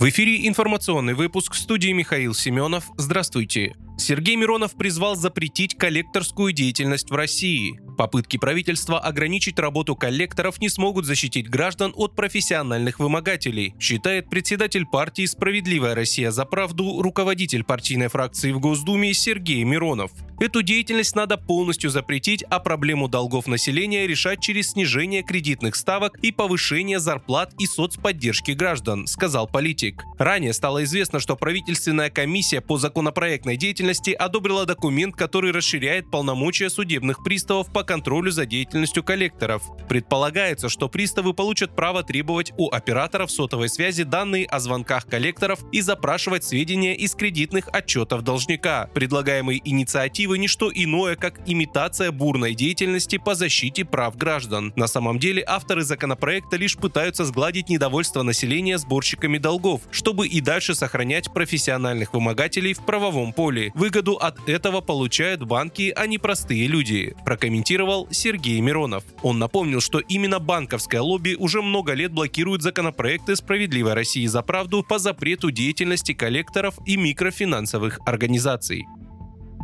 В эфире информационный выпуск в студии Михаил Семенов. Здравствуйте. Сергей Миронов призвал запретить коллекторскую деятельность в России. Попытки правительства ограничить работу коллекторов не смогут защитить граждан от профессиональных вымогателей, считает председатель партии «Справедливая Россия за правду» руководитель партийной фракции в Госдуме Сергей Миронов. Эту деятельность надо полностью запретить, а проблему долгов населения решать через снижение кредитных ставок и повышение зарплат и соцподдержки граждан, сказал политик. Ранее стало известно, что правительственная комиссия по законопроектной деятельности одобрила документ, который расширяет полномочия судебных приставов по контролю за деятельностью коллекторов. Предполагается, что приставы получат право требовать у операторов сотовой связи данные о звонках коллекторов и запрашивать сведения из кредитных отчетов должника. Предлагаемые инициативы инициативы не что иное, как имитация бурной деятельности по защите прав граждан. На самом деле авторы законопроекта лишь пытаются сгладить недовольство населения сборщиками долгов, чтобы и дальше сохранять профессиональных вымогателей в правовом поле. Выгоду от этого получают банки, а не простые люди, прокомментировал Сергей Миронов. Он напомнил, что именно банковское лобби уже много лет блокирует законопроекты «Справедливой России за правду» по запрету деятельности коллекторов и микрофинансовых организаций.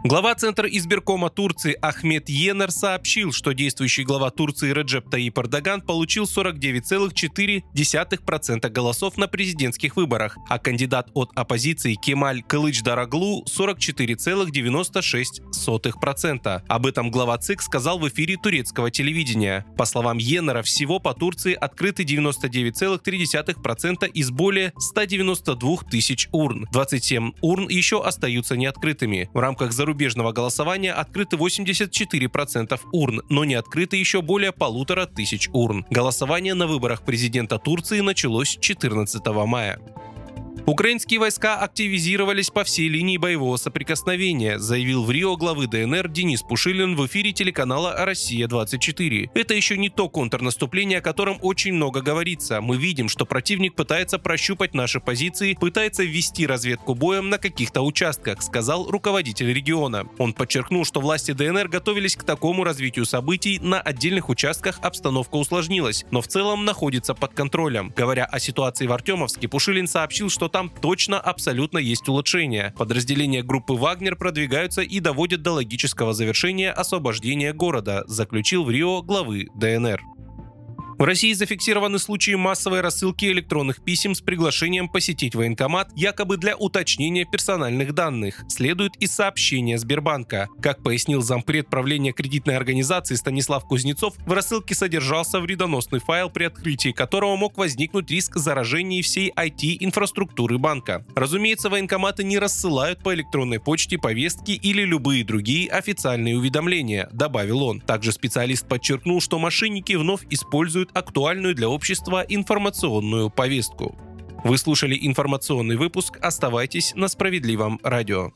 Глава Центра избиркома Турции Ахмед Йенер сообщил, что действующий глава Турции Реджеп Таип Эрдоган получил 49,4% голосов на президентских выборах, а кандидат от оппозиции Кемаль Кылыч Дараглу 44,96%. Об этом глава ЦИК сказал в эфире турецкого телевидения. По словам Йенера, всего по Турции открыты 99,3% из более 192 тысяч урн. 27 урн еще остаются неоткрытыми. В рамках зарубежных зарубежного голосования открыты 84% урн, но не открыты еще более полутора тысяч урн. Голосование на выборах президента Турции началось 14 мая. Украинские войска активизировались по всей линии боевого соприкосновения, заявил в Рио главы ДНР Денис Пушилин в эфире телеканала «Россия-24». Это еще не то контрнаступление, о котором очень много говорится. Мы видим, что противник пытается прощупать наши позиции, пытается ввести разведку боем на каких-то участках, сказал руководитель региона. Он подчеркнул, что власти ДНР готовились к такому развитию событий, на отдельных участках обстановка усложнилась, но в целом находится под контролем. Говоря о ситуации в Артемовске, Пушилин сообщил, что там точно абсолютно есть улучшения. Подразделения группы «Вагнер» продвигаются и доводят до логического завершения освобождения города, заключил в Рио главы ДНР. В России зафиксированы случаи массовой рассылки электронных писем с приглашением посетить военкомат якобы для уточнения персональных данных, следует из сообщения Сбербанка. Как пояснил зампред правления кредитной организации Станислав Кузнецов, в рассылке содержался вредоносный файл, при открытии которого мог возникнуть риск заражения всей IT-инфраструктуры банка. Разумеется, военкоматы не рассылают по электронной почте повестки или любые другие официальные уведомления, добавил он. Также специалист подчеркнул, что мошенники вновь используют формирует актуальную для общества информационную повестку. Вы слушали информационный выпуск. Оставайтесь на справедливом радио.